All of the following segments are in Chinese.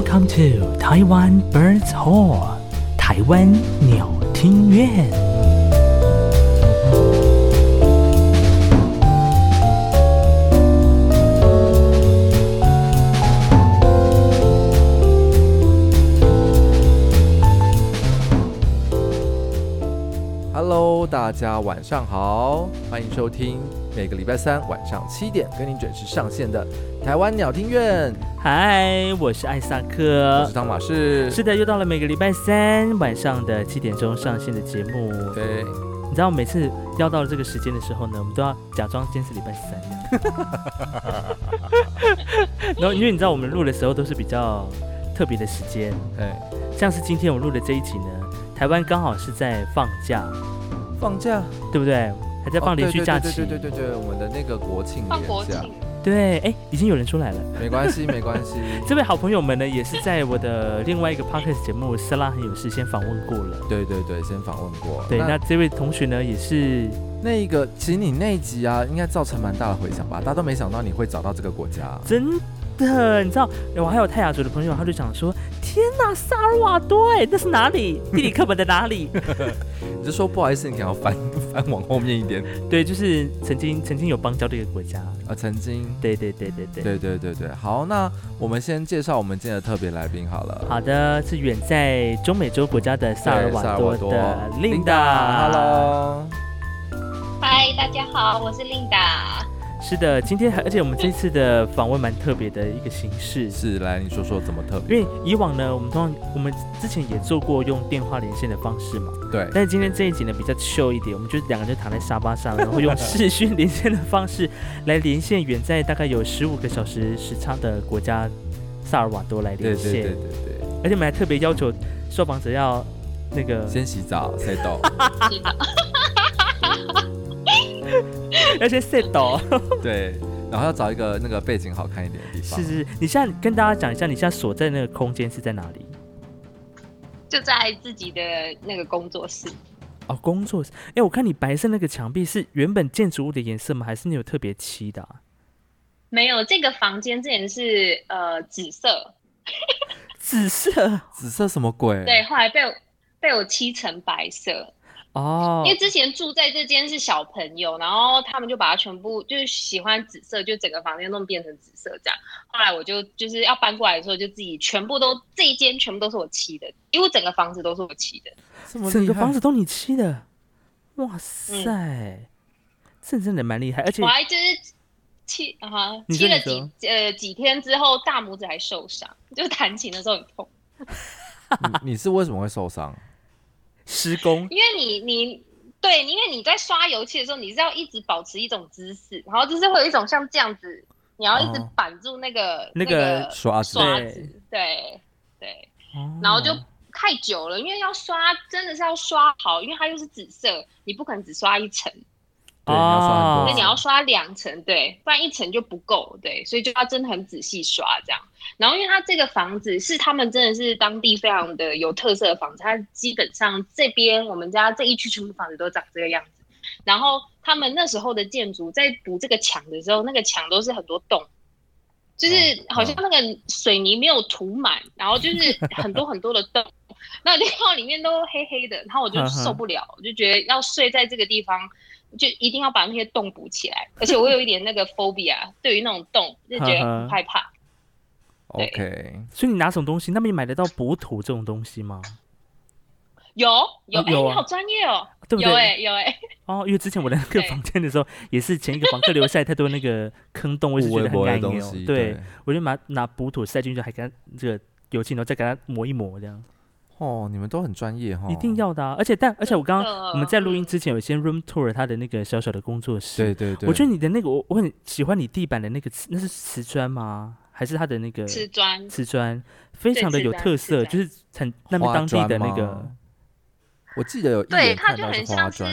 Welcome to Taiwan Birds Hall，台湾鸟厅院。Hello，大家晚上好，欢迎收听每个礼拜三晚上七点跟你准时上线的台湾鸟听院。嗨，我是艾萨克，我是汤马士。是的，又到了每个礼拜三晚上的七点钟上线的节目。对，你知道每次要到了这个时间的时候呢，我们都要假装今天是礼拜三。然后，因为你知道我们录的时候都是比较特别的时间，对，像是今天我录的这一集呢，台湾刚好是在放假，放假，对不对？还在放连续假期，对对对对对，我们的那个国庆连假。对，哎，已经有人出来了。没关系，没关系。这位好朋友们呢，也是在我的另外一个 podcast 节目《色拉很有事》先访问过了。对对对，先访问过。对，那，那这位同学呢，也是那个，其实你那一集啊，应该造成蛮大的回响吧？大家都没想到你会找到这个国家。真的，你知道，我还有泰雅族的朋友，他就讲说：“天哪，萨尔瓦多，哎，那是哪里？地理课本的哪里？” 你就说不好意思，你可能要翻翻往后面一点。对，就是曾经曾经有邦交的一个国家啊，曾经。对对对对对对对对对。好，那我们先介绍我们今天的特别来宾好了。好的，是远在中美洲国家的萨尔瓦多的琳达。Hello，嗨，大家好，我是琳达。是的，今天还而且我们这次的访问蛮特别的一个形式。是，来你说说怎么特别？因为以往呢，我们通常我们之前也做过用电话连线的方式嘛。对。但是今天这一集呢比较 chill 一点，我们就两个人就躺在沙发上，然后用视讯连线的方式来连线远在大概有十五个小时时差的国家萨尔瓦多来连线。对对对对对。而且我们还特别要求受访者要那个先洗澡，洗澡。而且 set 到，对，然后要找一个那个背景好看一点的地方。是是，你现在跟大家讲一下，你现在所在那个空间是在哪里？就在自己的那个工作室。哦，工作室。哎，我看你白色那个墙壁是原本建筑物的颜色吗？还是你有特别漆的啊？没有，这个房间之前是呃紫色。紫色？紫色什么鬼？对，后来被我被我漆成白色。哦，因为之前住在这间是小朋友，然后他们就把它全部就是喜欢紫色，就整个房间弄变成紫色这样。后来我就就是要搬过来的时候，就自己全部都这一间全部都是我漆的，因为整个房子都是我漆的。整个房子都你漆的？哇塞，嗯、这真的蛮厉害，而且我还就是漆啊，漆了几呃几天之后，大拇指还受伤，就弹琴的时候很痛。你你是为什么会受伤？施工，因为你你对，因为你在刷油漆的时候，你是要一直保持一种姿势，然后就是会有一种像这样子，你要一直绑住那个、哦、那个刷子，刷子，对。对，然后就太久了，因为要刷真的是要刷好，因为它又是紫色，你不可能只刷一层。哦，所以你要刷两层，对，不然一层就不够，对，所以就要真的很仔细刷这样。然后，因为它这个房子是他们真的是当地非常的有特色的房子，它基本上这边我们家这一区全部房子都长这个样子。然后他们那时候的建筑在补这个墙的时候，那个墙都是很多洞，就是好像那个水泥没有涂满，然后就是很多很多的洞，那地方里面都黑黑的，然后我就受不了，我就觉得要睡在这个地方。就一定要把那些洞补起来，而且我有一点那个 phobia，对于那种洞就觉得很害怕。OK，所以你拿什么东西？那边买得到补土这种东西吗？有有，哎、哦欸，你好专业哦，对不对？有哎、欸，有哎、欸。哦，因为之前我在那个 房间的时候，也是前一个房客留下来太多那个坑洞，我是觉得很碍眼。对，对我就拿拿补土塞进去，还给它这个油漆，然后再给它磨一磨这样。哦，你们都很专业哈、哦，一定要的啊！而且但而且我刚刚我们在录音之前有先 room tour 他的那个小小的工作室，对对对，我觉得你的那个我我很喜欢你地板的那个瓷，那是瓷砖吗？还是它的那个瓷砖？瓷砖非常的有特色，就是很那边当地的那个，我记得有一眼看到是花砖，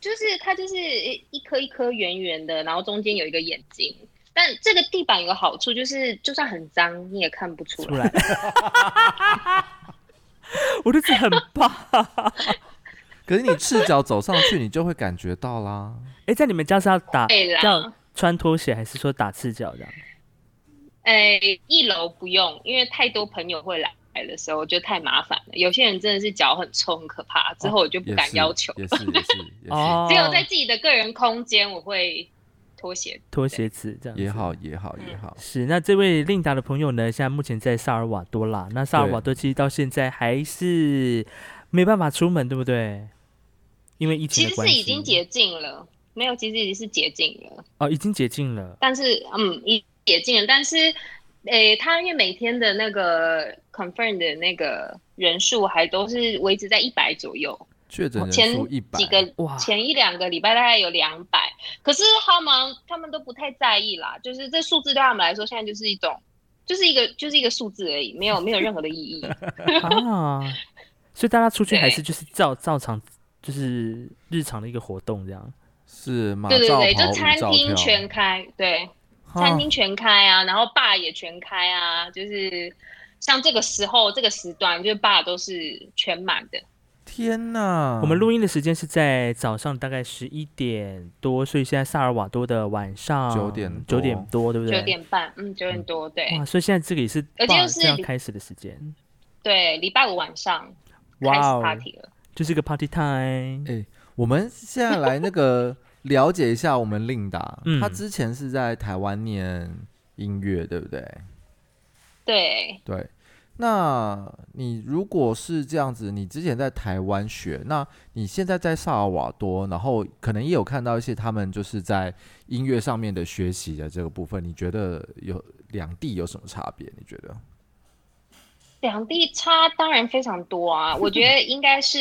就是它就是一颗一颗圆圆的，然后中间有一个眼睛。但这个地板有个好处，就是就算很脏，你也看不出来。出来 我觉得很棒。可是你赤脚走上去，你就会感觉到啦。哎，在你们家是要打要穿拖鞋，还是说打赤脚这样？哎，一楼不用，因为太多朋友会来来的时候就太麻烦了。有些人真的是脚很臭，很可怕。之后我就不敢要求。也是也是也是。只有在自己的个人空间，我会拖鞋拖鞋子这样也好也好也好。是那这位令达的朋友呢？现在目前在萨尔瓦多啦。那萨尔瓦多其实到现在还是没办法出门，对不对？因为疫情其实是已经解禁了，没有，其实已经是解禁了。哦，已经解禁了。但是嗯，已解禁了，但是。诶，他因为每天的那个 confirm 的那个人数还都是维持在一百左右，确诊前几个哇，前一两个礼拜大概有两百，可是他们他们都不太在意啦，就是这数字对他们来说现在就是一种，就是一个就是一个数字而已，没有没有任何的意义 啊。所以大家出去还是就是照照常就是日常的一个活动这样，是吗？对对对，就餐厅全开，对。餐厅全开啊，然后 bar 也全开啊，就是像这个时候这个时段，就是 bar 都是全满的。天呐！我们录音的时间是在早上大概十一点多，所以现在萨尔瓦多的晚上九点九点多，对不对？九点半，嗯，九点多，对。哇，所以现在这个也是，而且就是要开始的时间。对，礼拜五晚上开始 party 了，就是一个 party time。哎，我们现在来那个。了解一下我们令达，嗯，他之前是在台湾念音乐，对不对？对对。那你如果是这样子，你之前在台湾学，那你现在在萨尔瓦多，然后可能也有看到一些他们就是在音乐上面的学习的这个部分，你觉得有两地有什么差别？你觉得？两地差当然非常多啊，我觉得应该是。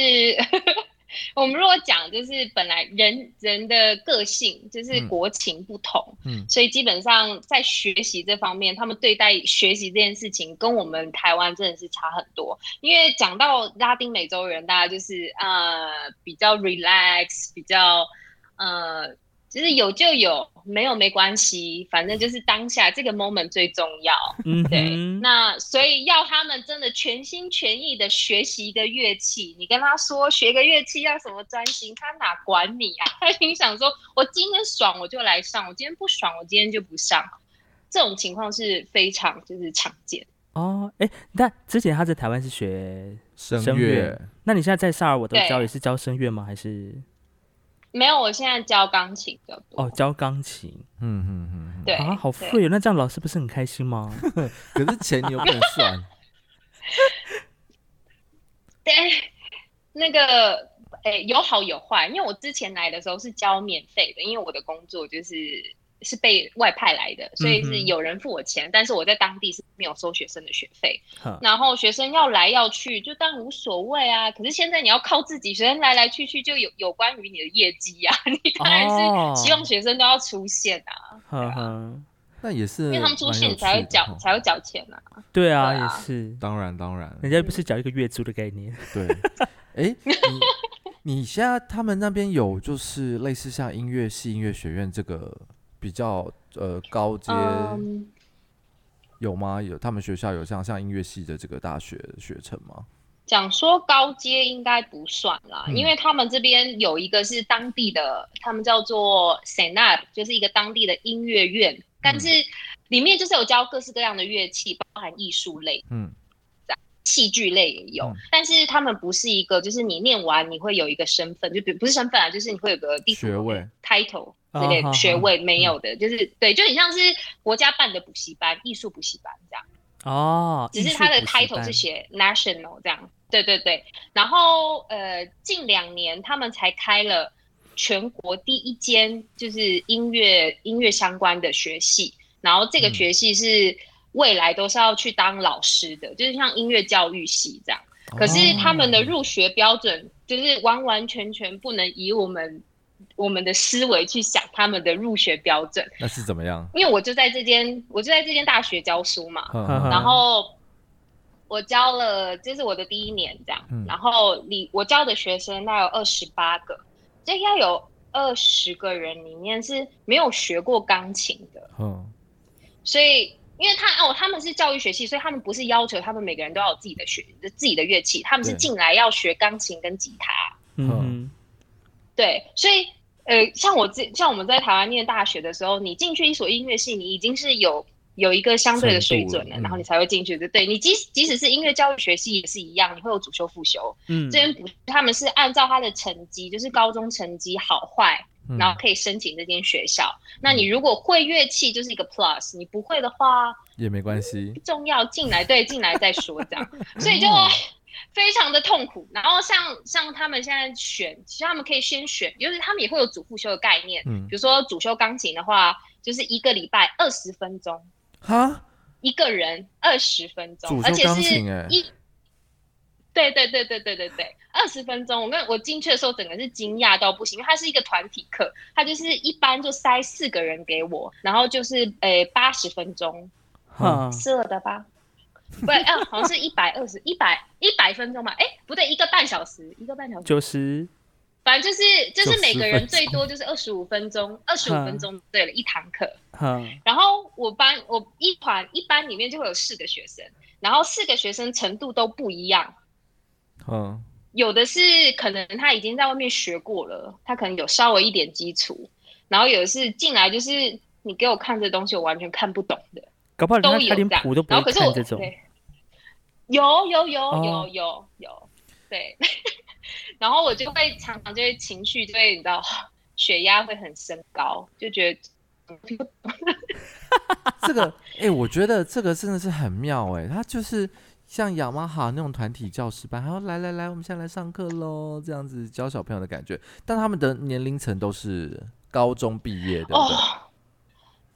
我们如果讲，就是本来人人的个性就是国情不同，嗯，嗯，所以基本上在学习这方面，他们对待学习这件事情跟我们台湾真的是差很多。因为讲到拉丁美洲人，大家就是呃比较 relax，比较呃。就是有就有，没有没关系，反正就是当下这个 moment 最重要。嗯，对。那所以要他们真的全心全意的学习一个乐器，你跟他说学个乐器要什么专心，他哪管你啊？他心想说，我今天爽我就来上，我今天不爽我今天就不上。这种情况是非常就是常见。哦，哎，那之前他在台湾是学声乐，乐那你现在在萨尔瓦多教也是教声乐吗？还是？没有，我现在教钢琴的。哦，教钢琴，嗯嗯嗯，对啊，好贵哦。那这样老师不是很开心吗？可是钱你又不能算。对，那个，诶，有好有坏。因为我之前来的时候是教免费的，因为我的工作就是。是被外派来的，所以是有人付我钱，嗯、但是我在当地是没有收学生的学费。然后学生要来要去，就当然无所谓啊。可是现在你要靠自己，学生来来去去就有有关于你的业绩呀、啊，你当然是希望学生都要出现啊。呵呵那也是，因为他们出现才会缴才会缴钱啊。对啊，也是，当然当然，人家不是缴一个月租的概念。对，哎、你现在他们那边有就是类似像音乐系、音乐学院这个。比较呃高阶、um, 有吗？有他们学校有像像音乐系的这个大学学程吗？讲说高阶应该不算啦，嗯、因为他们这边有一个是当地的，他们叫做 Senat，就是一个当地的音乐院，但是里面就是有教各式各样的乐器，包含艺术类，嗯，戏剧类也有，嗯、但是他们不是一个，就是你念完你会有一个身份，就比不是身份啊，就是你会有个地学位 title。之类的学位没有的，就是对，就很像是国家办的补习班、艺术补习班这样。哦，只是它的 title 是写 national 这样。对对对。然后呃，近两年他们才开了全国第一间就是音乐音乐相关的学系，然后这个学系是未来都是要去当老师的，就是像音乐教育系这样。可是他们的入学标准就是完完全全不能以我们。我们的思维去想他们的入学标准，那是怎么样？因为我就在这间，我就在这间大学教书嘛，然后我教了，这是我的第一年，这样，嗯、然后你我教的学生大概有二十八个，这应该有二十个人里面是没有学过钢琴的，嗯，所以因为他哦，他们是教育学系，所以他们不是要求他们每个人都要有自己的学自己的乐器，他们是进来要学钢琴跟吉他，嗯，对，所以。呃，像我这像我们在台湾念大学的时候，你进去一所音乐系，你已经是有有一个相对的水准了，嗯、然后你才会进去。对，对你即即使是音乐教育学系也是一样，你会有主修副修。嗯，这边不，他们是按照他的成绩，就是高中成绩好坏，嗯、然后可以申请这间学校。嗯、那你如果会乐器，就是一个 plus；你不会的话也没关系。重要进来，对，进来再说这样。所以就。非常的痛苦，然后像像他们现在选，其实他们可以先选，就是他们也会有主副修的概念，嗯，比如说主修钢琴的话，就是一个礼拜二十分钟，哈，一个人二十分钟，而且是一，对对对对对对对，二十分钟，我跟我进去的时候，整个是惊讶到不行，因为它是一个团体课，它就是一般就塞四个人给我，然后就是诶八十分钟，嗯，是的吧？不，哎、啊，好像是一百二十一百一百分钟吧？哎、欸，不对，一个半小时，一个半小时，九十，反正就是就是每个人最多就是二十五分钟，二十五分钟对了，一堂课。嗯。然后我班我一团一班里面就会有四个学生，然后四个学生程度都不一样。嗯。有的是可能他已经在外面学过了，他可能有稍微一点基础，然后有的是进来就是你给我看这东西，我完全看不懂的。搞不好他连谱都不会看这种。有有有有有有，对，然后我就会常常就会情绪就会你知道，血压会很升高，就觉得 这个哎、欸，我觉得这个真的是很妙哎、欸，他就是像雅马哈那种团体教师班，然后来来来，我们现在来上课喽，这样子教小朋友的感觉，但他们的年龄层都是高中毕业的。哦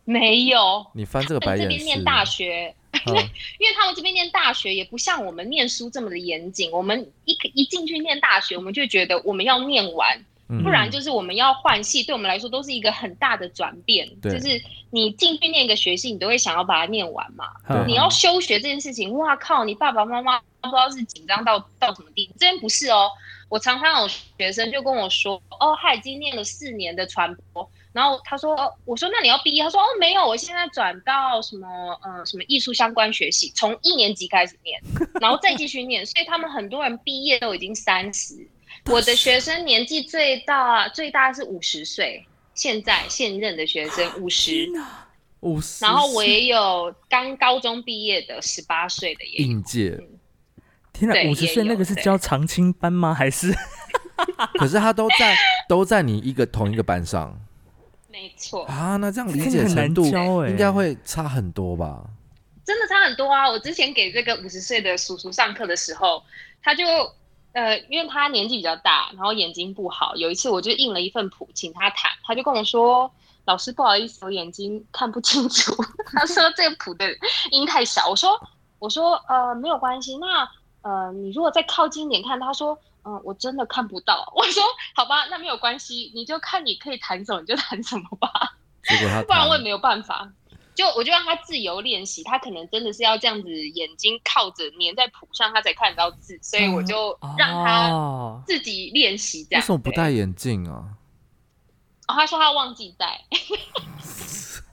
没有，你翻这个白眼。这边念大学，因为 因为他们这边念大学也不像我们念书这么的严谨。我们一一进去念大学，我们就觉得我们要念完，不然就是我们要换系。对我们来说都是一个很大的转变。就是你进去念一个学系，你都会想要把它念完嘛。你要休学这件事情，哇靠！你爸爸妈妈不知道是紧张到到什么地步。这边不是哦，我常常有学生就跟我说，哦，他已经念了四年的传播。然后他说：“哦我说那你要毕业？”他说：“哦，没有，我现在转到什么呃什么艺术相关学系，从一年级开始念，然后再继续念。所以他们很多人毕业都已经三十。我的学生年纪最大最大是五十岁，现在现任的学生五十，五十。然后我也有刚高中毕业的十八岁的也有，应届。嗯、天哪，五十岁那个是教长青班吗？还是？可是他都在都在你一个同一个班上。”没错啊，那这样理解程度应该会差很多吧？真的差很多啊！我之前给这个五十岁的叔叔上课的时候，他就呃，因为他年纪比较大，然后眼睛不好。有一次我就印了一份谱，请他弹，他就跟我说：“老师，不好意思，我眼睛看不清楚。”他说这个谱的音太小。我说：“我说呃，没有关系。那呃，你如果再靠近一点看。”他说。嗯，我真的看不到。我说好吧，那没有关系，你就看你可以弹什么你就弹什么吧。不然我也没有办法。就我就让他自由练习，他可能真的是要这样子，眼睛靠着粘在谱上，他才看得到字。所以我就让他自己练习这样。为什么不戴眼镜啊？哦，他说他忘记戴。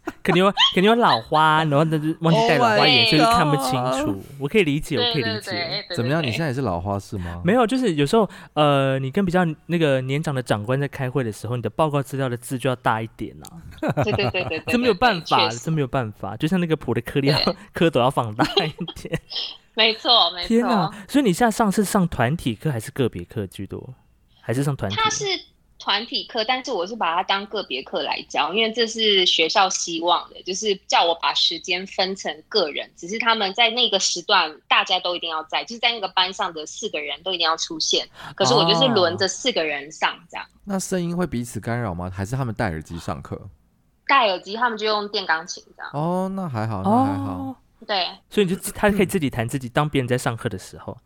肯定有，肯定有老花，然后他就忘记戴老花眼镜，就看不清楚。我可以理解，我可以理解。怎么样？你现在也是老花是吗？没有，就是有时候，呃，你跟比较那个年长的长官在开会的时候，你的报告资料的字就要大一点啊。对对对对，这没有办法，这没有办法。就像那个谱的颗粒要蝌蚪要放大一点。没错，没错。天哪！所以你现在上是上团体课还是个别课居多？还是上团体？他是。团体课，但是我是把它当个别课来教，因为这是学校希望的，就是叫我把时间分成个人，只是他们在那个时段大家都一定要在，就是在那个班上的四个人都一定要出现。可是我就是轮着四个人上这样。哦，那声音会彼此干扰吗？还是他们戴耳机上课？戴耳机，他们就用电钢琴这样。哦，那还好，那还好。哦，对，所以你就他可以自己弹自己，当别人在上课的时候。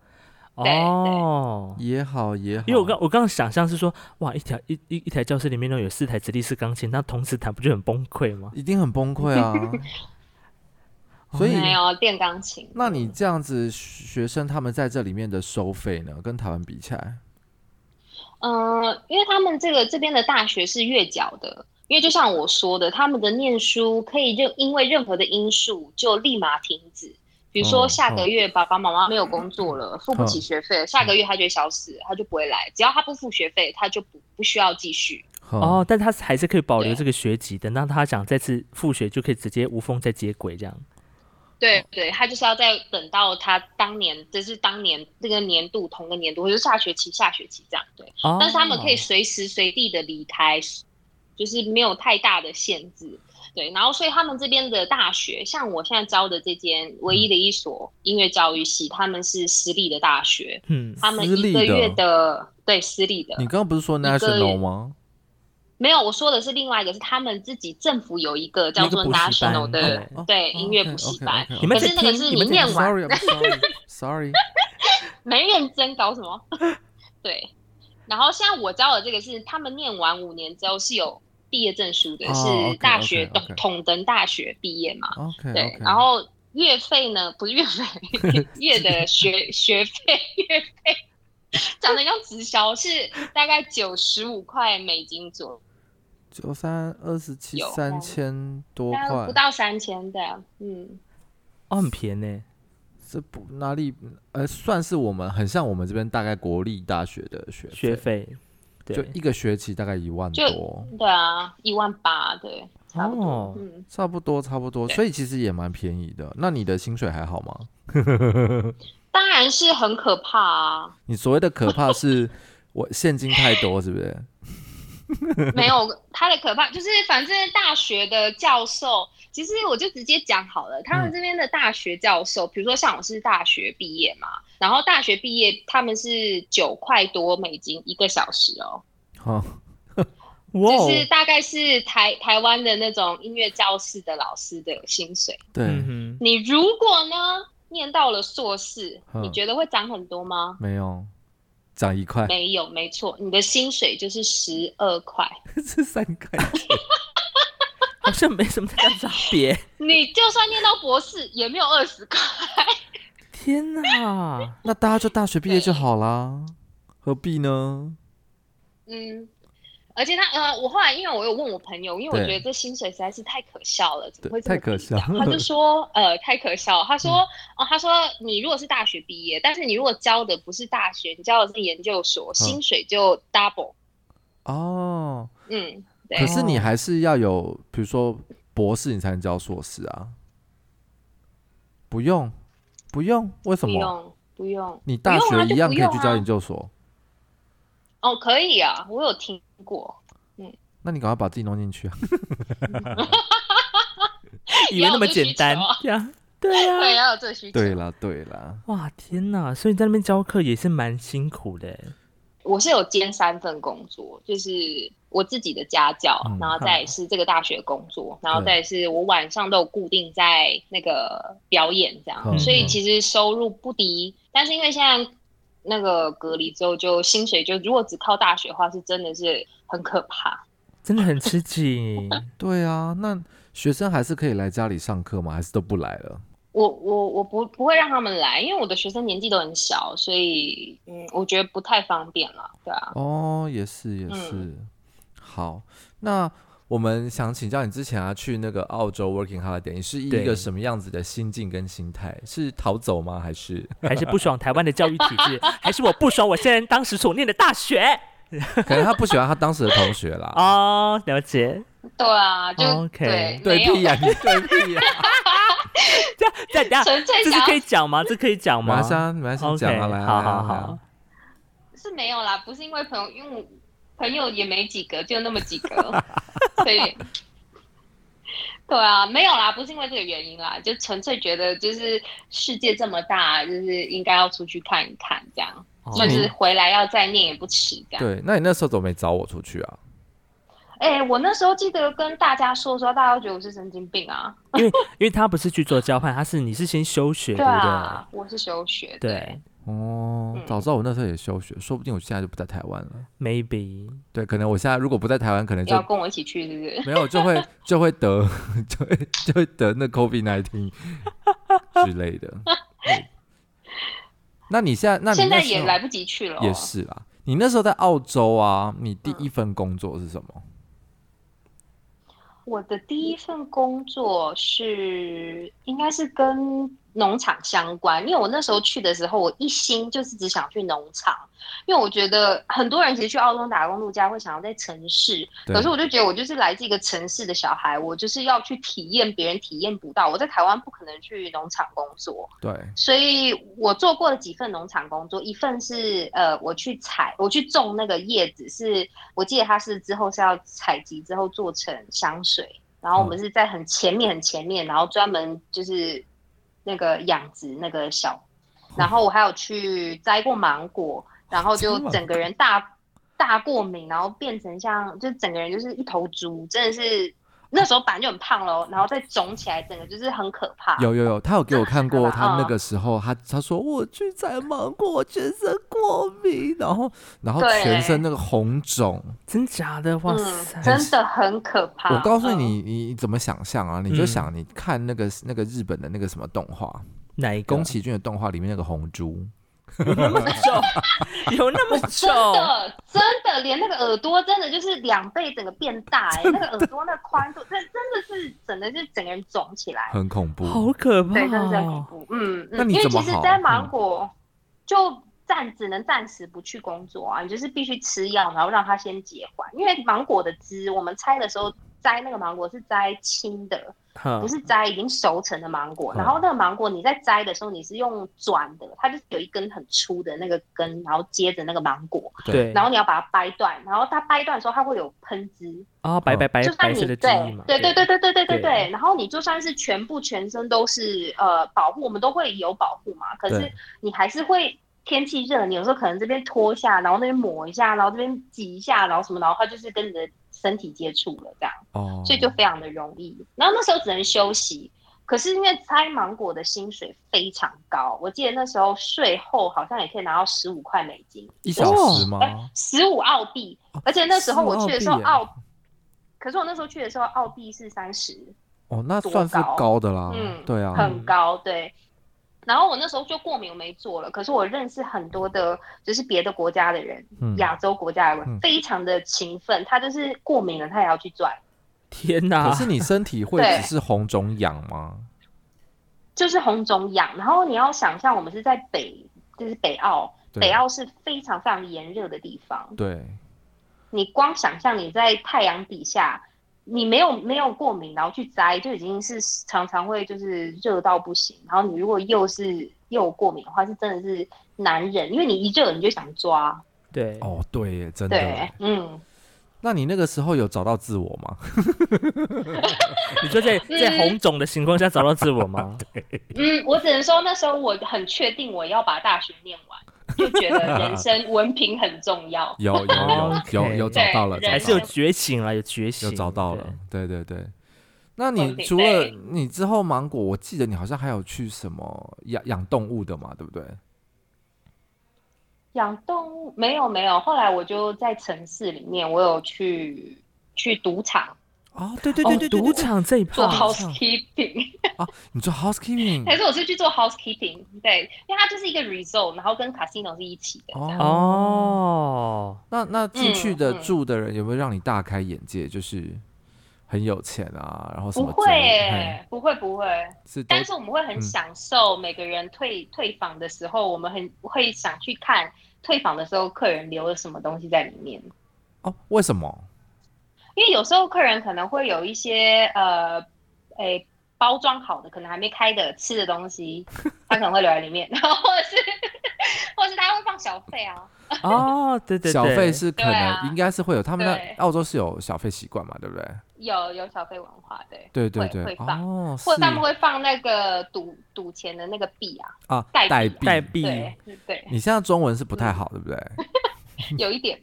哦，也好也好，因为我刚我刚刚想象是说，哇，一条一一一台教室里面都有四台直立式钢琴，那同时弹不就很崩溃吗？一定很崩溃啊！所以没有电钢琴。那你这样子，学生他们在这里面的收费呢，跟台湾比起来？嗯、呃，因为他们这个这边的大学是月缴的，因为就像我说的，他们的念书可以就因为任何的因素就立马停止。比如说下个月爸爸妈妈没有工作了，付不起学费了，下个月他就会消失，他就不会来。只要他不付学费，他就不不需要继续。哦，但他还是可以保留这个学籍，等到他想再次复学，就可以直接无缝再接轨这样。对对，他就是要再等到他当年，就是当年这个年度同个年度，或者下学期、下学期这样。对，哦、但是他们可以随时随地的离开，就是没有太大的限制。对，然后所以他们这边的大学，像我现在招的这间唯一的一所音乐教育系，他们是私立的大学。嗯，他们一个月的，对私立的。你刚刚不是说 national 吗？没有，我说的是另外一个，是他们自己政府有一个叫做 national 的对音乐补习班。可是那个是你念完，sorry，没认真搞什么。对，然后现在我教的这个是他们念完五年之后是有。毕业证书的是大学统统等大学毕业嘛？Okay, 对然后月费呢？不是月费，月的学学费月费，讲的像直销，是大概九十五块美金左右，九三二十七三千多块，不到三千的，嗯，哦，很便宜，这不哪里？呃，算是我们很像我们这边大概国立大学的学学费。就一个学期大概一万多，对啊，一万八，对，差不多，哦、嗯，差不多，差不多，所以其实也蛮便宜的。那你的薪水还好吗？当然是很可怕啊！你所谓的可怕是我现金太多，是不是？没有，他的可怕就是反正大学的教授。其实我就直接讲好了，他们这边的大学教授，嗯、比如说像我是大学毕业嘛，然后大学毕业他们是九块多美金一个小时哦，哦，就是大概是台台湾的那种音乐教室的老师的薪水。对，你如果呢念到了硕士，你觉得会涨很多吗？没有，涨一块。没有，没错，你的薪水就是十二块，是三块。好像没什么太大差别。你就算念到博士，也没有二十块。天哪！那大家就大学毕业就好啦，何必呢？嗯，而且他呃，我后来因为我有问我朋友，因为我觉得这薪水实在是太可笑了，怎么会这么太可笑？他就说呃，太可笑。他说、嗯、哦，他说你如果是大学毕业，但是你如果教的不是大学，你教的是研究所，薪水就 double。哦，嗯。可是你还是要有，比如说博士，你才能教硕士啊？不用，不用，为什么？不用，不用。你大学一样可以去教研究所。啊、哦，可以啊，我有听过。嗯，那你赶快把自己弄进去啊！以为那么简单呀？对啊，对，要有这需求。对啦，对啦。哇，天哪！所以在那边教课也是蛮辛苦的。我是有兼三份工作，就是。我自己的家教，然后再是这个大学工作，嗯、然后再是我晚上都有固定在那个表演这样，嗯、所以其实收入不低。嗯、但是因为现在那个隔离之后，就薪水就如果只靠大学的话，是真的是很可怕，真的很吃紧。对啊，那学生还是可以来家里上课吗？还是都不来了？我我我不不会让他们来，因为我的学生年纪都很小，所以嗯，我觉得不太方便了，对啊。哦，也是也是。嗯好，那我们想请教你之前啊，去那个澳洲 working holiday，你是一个什么样子的心境跟心态？是逃走吗？还是 还是不爽台湾的教育体制？还是我不爽我现在当时所念的大学？可能他不喜欢他当时的同学啦。哦，了解。对啊，就 OK，对屁呀，你对屁呀。这样这样这样，这是可以讲吗？这可以讲吗？马上马上讲啊，来，好好好。是没有啦，不是因为朋友，因为。朋友也没几个，就那么几个，所以，对啊，没有啦，不是因为这个原因啦，就纯粹觉得就是世界这么大，就是应该要出去看一看，这样，哦、就是回来要再念也不迟，这样。对，那你那时候怎么没找我出去啊？哎、欸，我那时候记得跟大家说说，大家都觉得我是神经病啊，因为因为他不是去做交换，他是你是先休学，对啊，对对我是休学，对。对哦，早知道我那时候也休学，说不定我现在就不在台湾了。Maybe，对，可能我现在如果不在台湾，可能就要跟我一起去，是不是？没有，就会 就会得，就会就会得那 COVID nineteen 之类的。那你现在，那你现在也来不及去了。也是啦，你那时候在澳洲啊，你第一份工作是什么？嗯我的第一份工作是，应该是跟农场相关，因为我那时候去的时候，我一心就是只想去农场，因为我觉得很多人其实去澳洲打工度假会想要在城市，可是我就觉得我就是来自一个城市的小孩，我就是要去体验别人体验不到。我在台湾不可能去农场工作，对，所以我做过了几份农场工作，一份是呃我去采我去种那个叶子，是我记得它是之后是要采集之后做成香水，然后我们是在很前面很前面，然后专门就是。那个养殖那个小，然后我还有去摘过芒果，然后就整个人大大过敏，然后变成像就整个人就是一头猪，真的是那时候本来就很胖喽，然后再肿起来，整个就是很可怕。有有有，他有给我看过，他那个时候他他说我去摘芒果，我全身过敏，然后然后全身那个红肿，真假的？哇塞，嗯，真的很可怕。我告诉你，你怎么想象啊？你就想你看那个那个日本的那个什么动画，哪一个？宫崎骏的动画里面那个红猪。有那么丑？有那么丑？真的，真的，连那个耳朵真的就是两倍，整个变大哎、欸！那个耳朵那个宽度，真真的是整个是整个人肿起来，很恐怖，好可怕，对，真的是很恐怖。嗯嗯，因为其实，摘芒果就暂只能暂时不去工作啊，你就是必须吃药，然后让它先结缓。因为芒果的汁，我们拆的时候摘那个芒果是摘青的。不是摘已经熟成的芒果，然后那个芒果你在摘的时候，你是用转的，它就是有一根很粗的那个根，然后接着那个芒果，对，然后你要把它掰断，然后它掰断的时候，它会有喷汁啊，白白白，就算你对对对对对对对对对，然后你就算是全部全身都是呃保护，我们都会有保护嘛，可是你还是会天气热，你有时候可能这边脱下，然后那边抹一下，然后这边挤一下，然后什么，然后它就是跟你的。身体接触了这样，哦，所以就非常的容易。然后那时候只能休息，可是因为摘芒果的薪水非常高，我记得那时候税后好像也可以拿到十五块美金一小时吗？十五澳币，而且那时候我去的时候澳，可是我那时候去的时候澳币是三十，哦，那算是高的啦，嗯，对啊，很高，对。然后我那时候就过敏，我没做了。可是我认识很多的，就是别的国家的人，嗯、亚洲国家的人，嗯、非常的勤奋。他就是过敏了，他也要去赚。天哪！可是你身体会只是红肿痒吗？就是红肿痒。然后你要想象，我们是在北，就是北澳，北澳是非常非常炎热的地方。对。你光想象你在太阳底下。你没有没有过敏，然后去摘，就已经是常常会就是热到不行。然后你如果又是又过敏的话，是真的是难忍，因为你一热你就想抓。对，哦，对耶，真的。对，嗯。那你那个时候有找到自我吗？你说在在红肿的情况下找到自我吗？对嗯，我只能说那时候我很确定我要把大学念完。就觉得 人生文凭很重要，有有有有有找到了，还是有觉醒了，有觉醒，有找到了，对对对。那你除了你之后芒果，我记得你好像还有去什么养养动物的嘛，对不对？养动物没有没有，后来我就在城市里面，我有去去赌场。哦，对对对对，赌场这一趴做 housekeeping 啊，你做 housekeeping？还是我是去做 housekeeping？对，因为它就是一个 resort，然后跟 casino 是一起的。哦，那那进去的住的人有没有让你大开眼界？就是很有钱啊，然后什么？不会，不会，不会。是，但是我们会很享受每个人退退房的时候，我们很会想去看退房的时候客人留了什么东西在里面。哦，为什么？因为有时候客人可能会有一些呃，诶、欸，包装好的，可能还没开的吃的东西，他可能会留在里面，然后或者是，或者是他会放小费啊。哦，对对对，小费是可能应该是会有，他们在澳洲是有小费习惯嘛，对不对？有有小费文化，对对对对，会放，哦，或者他们会放那个赌赌钱的那个币啊，啊，代币代币，对对。你现在中文是不太好，对不对？有一点，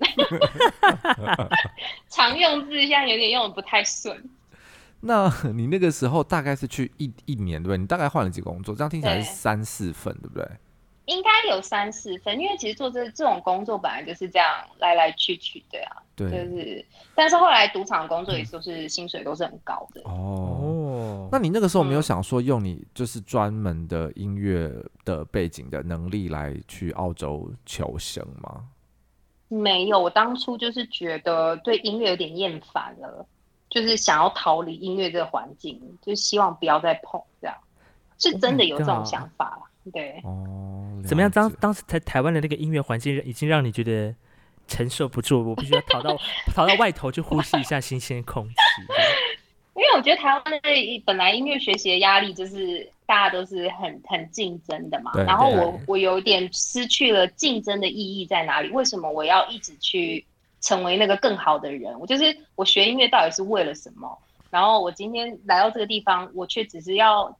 常用字现在有点用的不太顺。那 你那个时候大概是去一一年，对不对？你大概换了几个工作？这样听起来是三四份，对不对？应该有三四份，因为其实做这这种工作本来就是这样来来去去，的啊，对，就是。但是后来赌场工作也都是薪水都是很高的。哦，那你那个时候没有想说用你就是专门的音乐的背景的能力来去澳洲求生吗？没有，我当初就是觉得对音乐有点厌烦了，就是想要逃离音乐这个环境，就希望不要再碰这样。是真的有这种想法。Oh、对，哦，怎么样？当当时在台湾的那个音乐环境已经让你觉得承受不住，我必须要逃到 逃到外头去呼吸一下新鲜空气。因为我觉得台湾的本来音乐学习的压力就是大家都是很很竞争的嘛，然后我我有点失去了竞争的意义在哪里？为什么我要一直去成为那个更好的人？我就是我学音乐到底是为了什么？然后我今天来到这个地方，我却只是要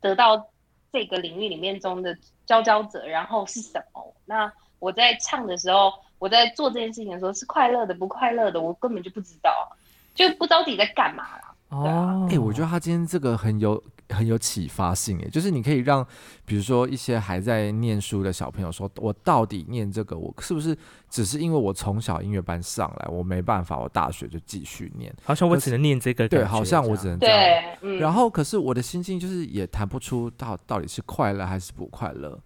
得到这个领域里面中的佼佼者，然后是什么？那我在唱的时候，我在做这件事情的时候是快乐的不快乐的？我根本就不知道，就不知道自己在干嘛了。哦，哎、欸，我觉得他今天这个很有很有启发性，哎，就是你可以让，比如说一些还在念书的小朋友说，我到底念这个，我是不是只是因为我从小音乐班上来，我没办法，我大学就继续念，好像我只能念这个，对，好像我只能这样，对，嗯、然后可是我的心境就是也谈不出到到底是快乐还是不快乐，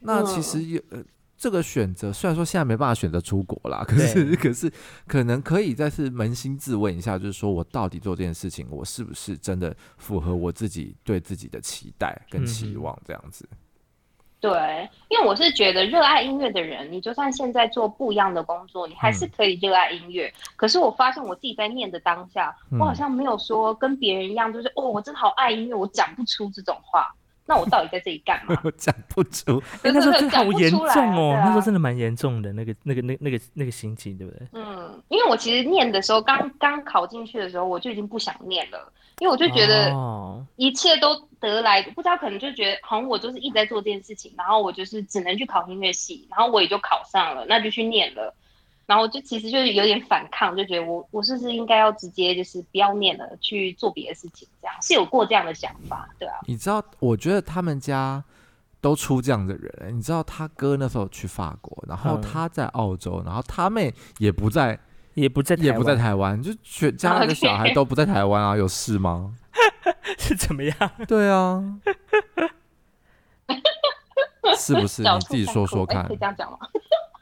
那其实有。呃这个选择虽然说现在没办法选择出国啦，可是可是可能可以再次扪心自问一下，就是说我到底做这件事情，我是不是真的符合我自己对自己的期待跟期望这样子？对，因为我是觉得热爱音乐的人，你就算现在做不一样的工作，你还是可以热爱音乐。嗯、可是我发现我自己在念的当下，我好像没有说跟别人一样，就是哦，我真的好爱音乐，我讲不出这种话。那我到底在这里干嘛？我 讲不出。那时候真的好严重哦，啊、那时候真的蛮严重的，那个、那个、那、那个、那个心情，对不对？嗯，因为我其实念的时候，刚刚考进去的时候，我就已经不想念了，因为我就觉得一切都得来，不知道可能就觉得好像我就是一直在做这件事情，然后我就是只能去考音乐系，然后我也就考上了，那就去念了。然后就其实就是有点反抗，就觉得我我是不是应该要直接就是不要念了，去做别的事情，这样是有过这样的想法，对啊。你知道，我觉得他们家都出这样的人。你知道，他哥那时候去法国，然后他在澳洲，嗯、然后他妹也不在，也不在，也不在台湾，就全家的小孩 都不在台湾啊，有事吗？是怎么样？对啊，是不是？你自己说说看，可以这样讲吗？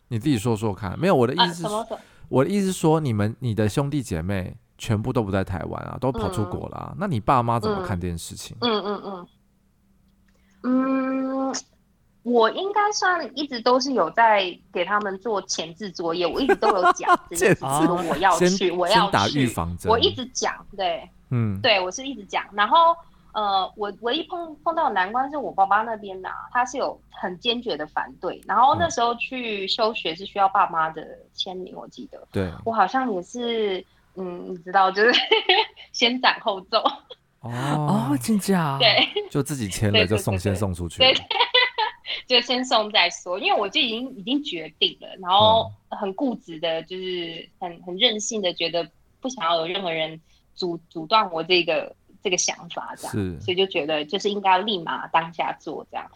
你自己说说看，没有，我的意思是，啊、我的意思是说，你们你的兄弟姐妹全部都不在台湾啊，都跑出国了，啊，嗯、那你爸妈怎么看这件事情？嗯嗯嗯。嗯，我应该算一直都是有在给他们做前置作业，我一直都有讲这件事 情，我要去，先我要去打预防针，我一直讲，对，嗯，对我是一直讲，然后。呃，我唯一碰碰到的难关是我爸妈那边呐、啊，他是有很坚决的反对。然后那时候去休学是需要爸妈的签名，我记得。对。我好像也是，嗯，你知道，就是 先斩后奏。哦哦，真假？对。就自己签了 就送，先送出去。对。就先送再说，因为我就已经已经决定了，然后很固执的，就是很很任性的，觉得不想要有任何人阻阻断我这个。这个想法这样，所以就觉得就是应该要立马当下做这样，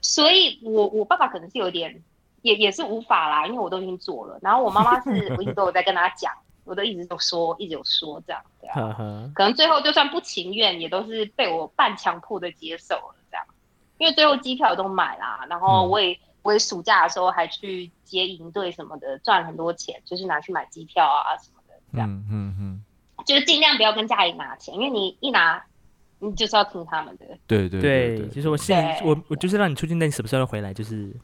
所以我我爸爸可能是有点也也是无法啦，因为我都已经做了，然后我妈妈是 我一直都有在跟他讲，我都一直都说，一直有说这样，这样，可能最后就算不情愿，也都是被我半强迫的接受了这样，因为最后机票都买啦，然后我也、嗯、我也暑假的时候还去接营队什么的，赚很多钱，就是拿去买机票啊什么的这样，嗯嗯嗯。就是尽量不要跟家里拿钱，因为你一拿，你就是要听他们的。对对对，对，就是我现在我我就是让你出去，那你什么时候回来？就是。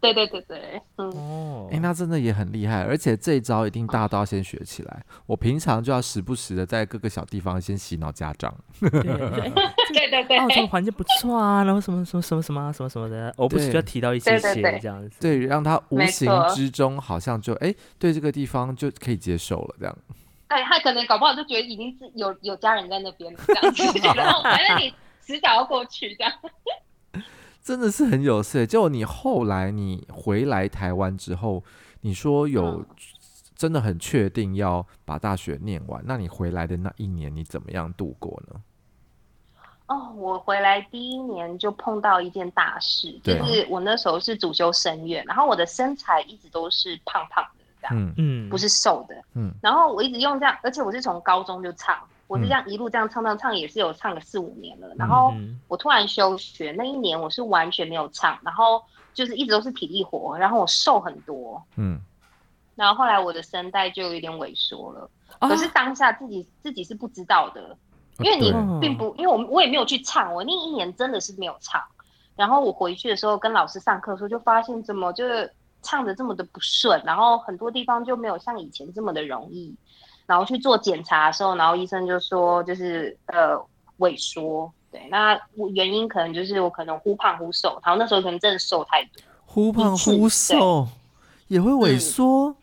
对对对对，嗯。哦，哎，那真的也很厉害，而且这一招一定大家都要先学起来。我平常就要时不时的在各个小地方先洗脑家长。对 对对，澳洲环境不错啊，然后什么什么什么什么什么什么的，我不需要提到一些些这样子。对，让他无形之中好像就哎，对这个地方就可以接受了这样。哎，他可能搞不好就觉得已经是有有家人在那边这样子，然后反正你迟早要过去这样。真的是很有事。就你后来你回来台湾之后，你说有真的很确定要把大学念完，嗯、那你回来的那一年你怎么样度过呢？哦，我回来第一年就碰到一件大事，就是我那时候是主修声乐，然后我的身材一直都是胖胖的。嗯。嗯，不是瘦的，嗯，然后我一直用这样，而且我是从高中就唱，我是这样一路这样唱唱唱，也是有唱了四五年了。然后我突然休学那一年，我是完全没有唱，然后就是一直都是体力活，然后我瘦很多，嗯，然后后来我的声带就有点萎缩了，可是当下自己自己是不知道的，因为你并不，因为我我也没有去唱，我那一年真的是没有唱。然后我回去的时候跟老师上课的时候，就发现怎么就是唱的这么的不顺，然后很多地方就没有像以前这么的容易。然后去做检查的时候，然后医生就说就是呃萎缩，对，那原因可能就是我可能忽胖忽瘦，然后那时候可能真的瘦太多，忽胖忽瘦也会萎缩，嗯、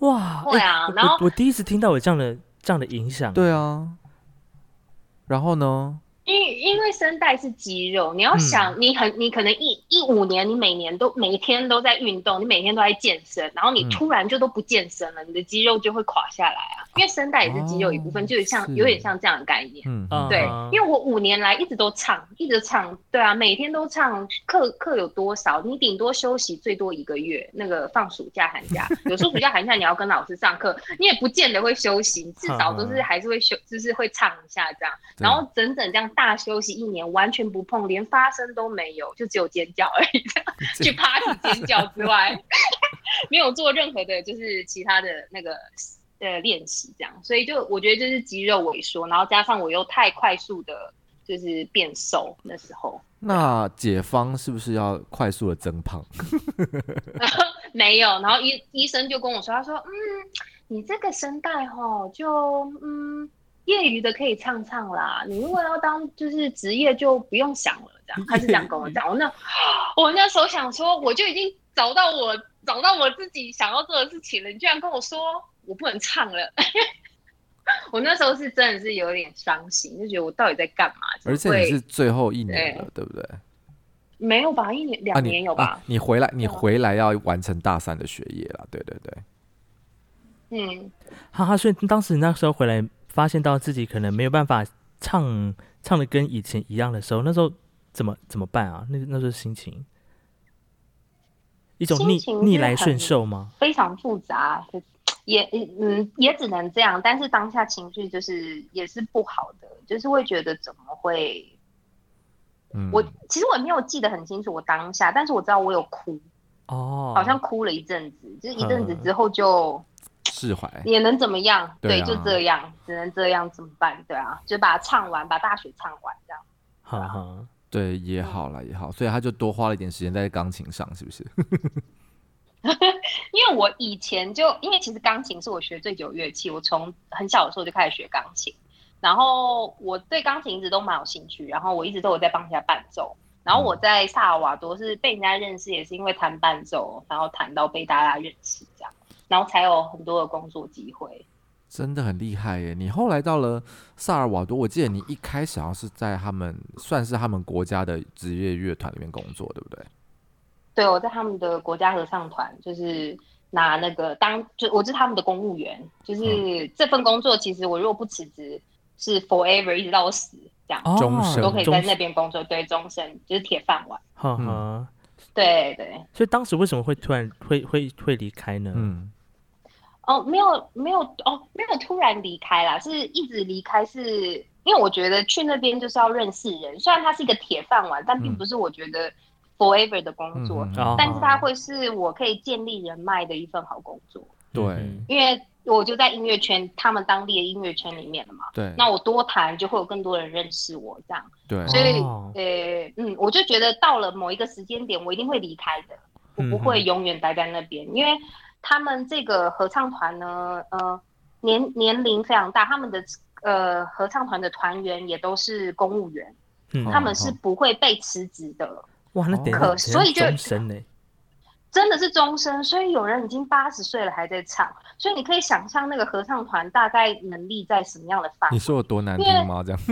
哇！对啊，欸、然后我，我第一次听到有这样的这样的影响，对啊，然后呢？因因为声带是肌肉，你要想，嗯、你很你可能一一五年，你每年都每天都在运动，你每天都在健身，然后你突然就都不健身了，嗯、你的肌肉就会垮下来啊。因为声带也是肌肉一部分，哦、就像有点像这样的概念。嗯，对，因为我五年来一直都唱，一直唱，对啊，每天都唱。课课有多少？你顶多休息最多一个月，那个放暑假寒假，有时候暑假寒假你要跟老师上课，你也不见得会休息，至少都是还是会休，就是会唱一下这样。然后整整这样。大休息一年，完全不碰，连发声都没有，就只有尖叫而已。去 party 尖叫之外，没有做任何的，就是其他的那个呃练习，这样。所以就我觉得就是肌肉萎缩，然后加上我又太快速的，就是变瘦那时候。那解方是不是要快速的增胖？没有，然后医医生就跟我说，他说，嗯，你这个声带齁，就嗯。业余的可以唱唱啦，你如果要当就是职业就不用想了，这样 他是这样跟我讲。我那 我那时候想说，我就已经找到我找到我自己想要做的事情了，你居然跟我说我不能唱了，我那时候是真的是有点伤心，就觉得我到底在干嘛？而且你是最后一年了，对，对不对？没有吧，一年两年有吧？啊你，啊、你回来，你回来要完成大三的学业了，对对对。嗯，哈哈，所以当时那时候回来。发现到自己可能没有办法唱唱的跟以前一样的时候，那时候怎么怎么办啊？那那时候心情一种逆逆来顺受吗？非常复杂，也嗯也只能这样。但是当下情绪就是也是不好的，就是会觉得怎么会？嗯，我其实我也没有记得很清楚我当下，但是我知道我有哭哦，好像哭了一阵子，就是一阵子之后就。释怀也能怎么样？对，就这样，只能这样，怎么办？对啊，就把它唱完，把大学唱完，这样。哈哈，对，也好了，也好，所以他就多花了一点时间在钢琴上，是不是？因为我以前就，因为其实钢琴是我学最久乐器，我从很小的时候就开始学钢琴，然后我对钢琴一直都蛮有兴趣，然后我一直都有在帮人家伴奏，然后我在萨尔瓦多是被人家认识，也是因为弹伴奏，然后弹到被大家认识这样。然后才有很多的工作机会，真的很厉害耶！你后来到了萨尔瓦多，我记得你一开始好像是在他们算是他们国家的职业乐团里面工作，对不对？对，我在他们的国家合唱团，就是拿那个当就我是他们的公务员，就是这份工作其实我如果不辞职，是 forever 一直到我死这样，终身都可以在那边工作，对，终身就是铁饭碗。哈哈、嗯，对对。所以当时为什么会突然会会会离开呢？嗯。哦，没有没有哦，没有突然离开啦，是一直离开是，是因为我觉得去那边就是要认识人，虽然它是一个铁饭碗，但并不是我觉得 forever 的工作，嗯、但是它会是我可以建立人脉的一份好工作。对，因为我就在音乐圈，他们当地的音乐圈里面了嘛。对，那我多谈就会有更多人认识我，这样。对，所以呃嗯，我就觉得到了某一个时间点，我一定会离开的，我不会永远待在那边，嗯、因为。他们这个合唱团呢，呃，年年龄非常大，他们的呃合唱团的团员也都是公务员，嗯、他们是不会被辞职的。哇，那得可所以就终身呢？真的是终身，所以有人已经八十岁了还在唱，所以你可以想象那个合唱团大概能力在什么样的范围？你说有多难听吗？这样？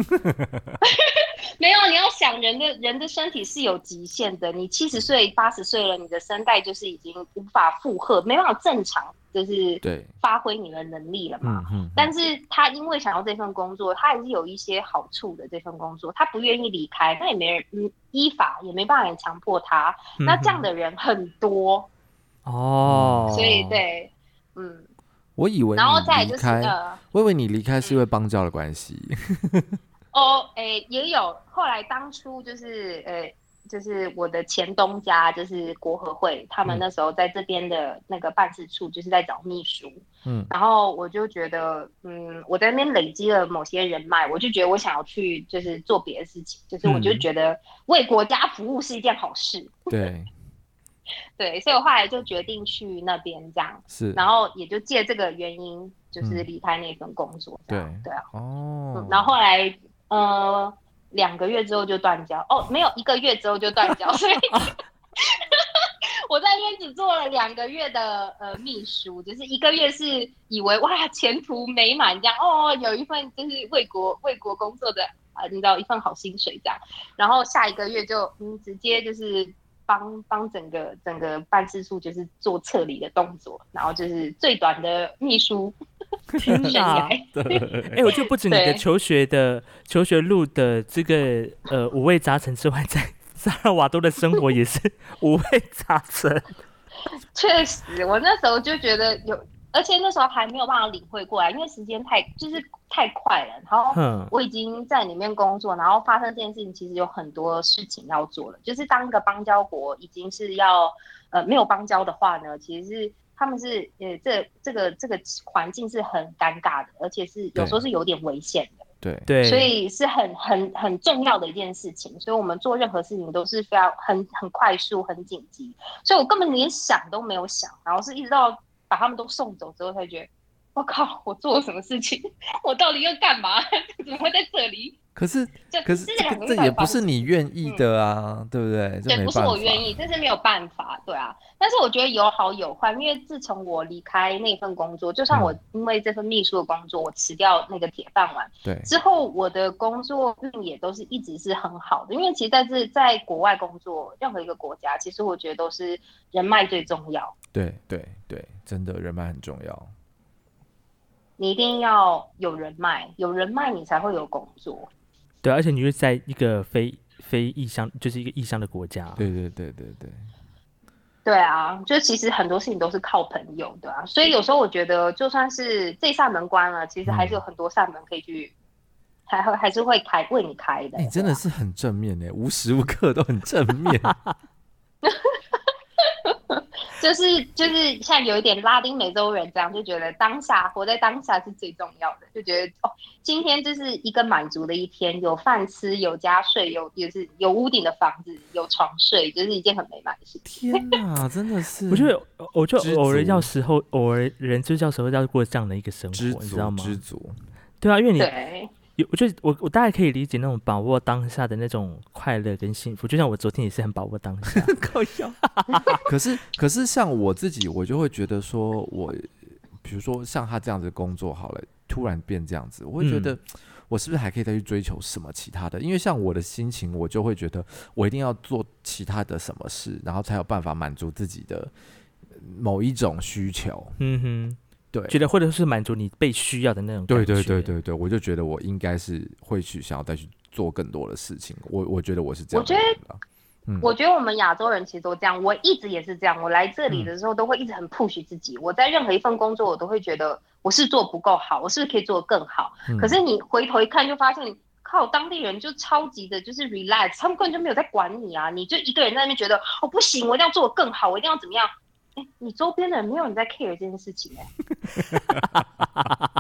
没有，你要想人的人的身体是有极限的。你七十岁、八十岁了，你的声带就是已经无法负荷，没办法正常，就是对发挥你的能力了嘛。但是他因为想要这份工作，他还是有一些好处的。这份工作他不愿意离开，那也没人嗯依法也没办法强迫他。那这样的人很多哦，所以对，嗯，我以为然后再就是呃，我以为你离开是因为邦交的关系。哦，诶，也有。后来当初就是，呃，就是我的前东家，就是国合会，他们那时候在这边的那个办事处，就是在找秘书。嗯，然后我就觉得，嗯，我在那边累积了某些人脉，我就觉得我想要去，就是做别的事情，就是我就觉得为国家服务是一件好事。嗯、对，对，所以我后来就决定去那边这样。是，然后也就借这个原因，就是离开那份工作。对、嗯，对啊。哦、嗯。然后后来，呃。两个月之后就断交。哦，没有一个月之后就断交，所以 我在那边只做了两个月的呃秘书，就是一个月是以为哇前途美满这样哦，有一份就是为国为国工作的啊、呃，你知道一份好薪水这样，然后下一个月就嗯直接就是帮帮整个整个办事处就是做撤离的动作，然后就是最短的秘书。天哪！哎、欸，我就不止你的求学的求学路的这个呃五味杂陈之外，在萨尔瓦多的生活也是 五味杂陈。确实，我那时候就觉得有，而且那时候还没有办法领会过来，因为时间太就是太快了。然后我已经在里面工作，然后发生这件事情，其实有很多事情要做了。就是当一个邦交国已经是要呃没有邦交的话呢，其实是。他们是呃，这这个这个环境是很尴尬的，而且是有时候是有点危险的。对对，所以是很很很重要的一件事情。所以我们做任何事情都是非常很很快速、很紧急。所以我根本连想都没有想，然后是一直到把他们都送走之后，才觉得我靠，我做了什么事情？我到底要干嘛？怎么会在这里？可是，可是这这也不是你愿意的啊，嗯、对不对？对，不是我愿意，这是没有办法，对啊。但是我觉得有好有坏，因为自从我离开那份工作，就算我因为这份秘书的工作，嗯、我辞掉那个铁饭碗，对，之后我的工作运也都是一直是很好的。因为其实在这在国外工作，任何一个国家，其实我觉得都是人脉最重要。对对对，真的人脉很重要。你一定要有人脉，有人脉你才会有工作。对，而且你是在一个非非异乡，就是一个异乡的国家。对对对对对。对啊，就其实很多事情都是靠朋友，对啊。所以有时候我觉得，就算是这扇门关了，其实还是有很多扇门可以去，还会还是会开为你开的。你真的是很正面的，无时无刻都很正面。就是就是像有一点拉丁美洲人这样，就觉得当下活在当下是最重要的，就觉得哦，今天就是一个满足的一天，有饭吃，有家睡，有也是有屋顶的房子，有床睡，就是一件很美满的事情。天哪，真的是！我觉得，我就偶尔要时候，偶尔人就叫时候要过这样的一个生活，你知道吗？知足。对啊，因为你。有，我觉得我我大概可以理解那种把握当下的那种快乐跟幸福，就像我昨天也是很把握当下。搞笑。可是可是像我自己，我就会觉得说，我比如说像他这样子工作好了，突然变这样子，我会觉得我是不是还可以再去追求什么其他的？嗯、因为像我的心情，我就会觉得我一定要做其他的什么事，然后才有办法满足自己的某一种需求。嗯哼。对，觉得或者是满足你被需要的那种感觉。对对对对对，我就觉得我应该是会去想要再去做更多的事情。我我觉得我是这样。我觉得，嗯，我觉得我们亚洲人其实都这样。我一直也是这样。我来这里的时候都会一直很 push 自己。嗯、我在任何一份工作，我都会觉得我是做不够好，我是不是可以做得更好？嗯、可是你回头一看，就发现靠当地人就超级的，就是 relax，他们根本就没有在管你啊！你就一个人在那边觉得哦不行，我一定要做得更好，我一定要怎么样？欸、你周边的人没有人在 care 这件事情哎、欸，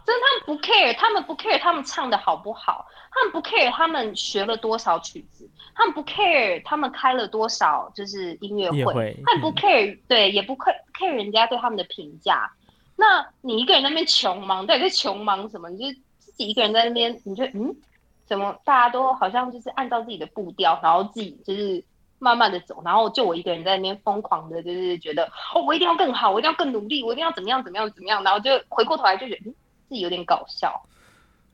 真的他们不 care，他们不 care 他们唱的好不好，他们不 care 他们学了多少曲子，他们不 care 他们开了多少就是音乐会，会他们不 care、嗯、对，也不 care care 人家对他们的评价。那你一个人在那边穷忙，到底在穷忙什么？你就自己一个人在那边，你就嗯，怎么大家都好像就是按照自己的步调，然后自己就是。慢慢的走，然后就我一个人在那边疯狂的，就是觉得哦，我一定要更好，我一定要更努力，我一定要怎么样怎么样怎么样，然后就回过头来就觉得，嗯，自己有点搞笑。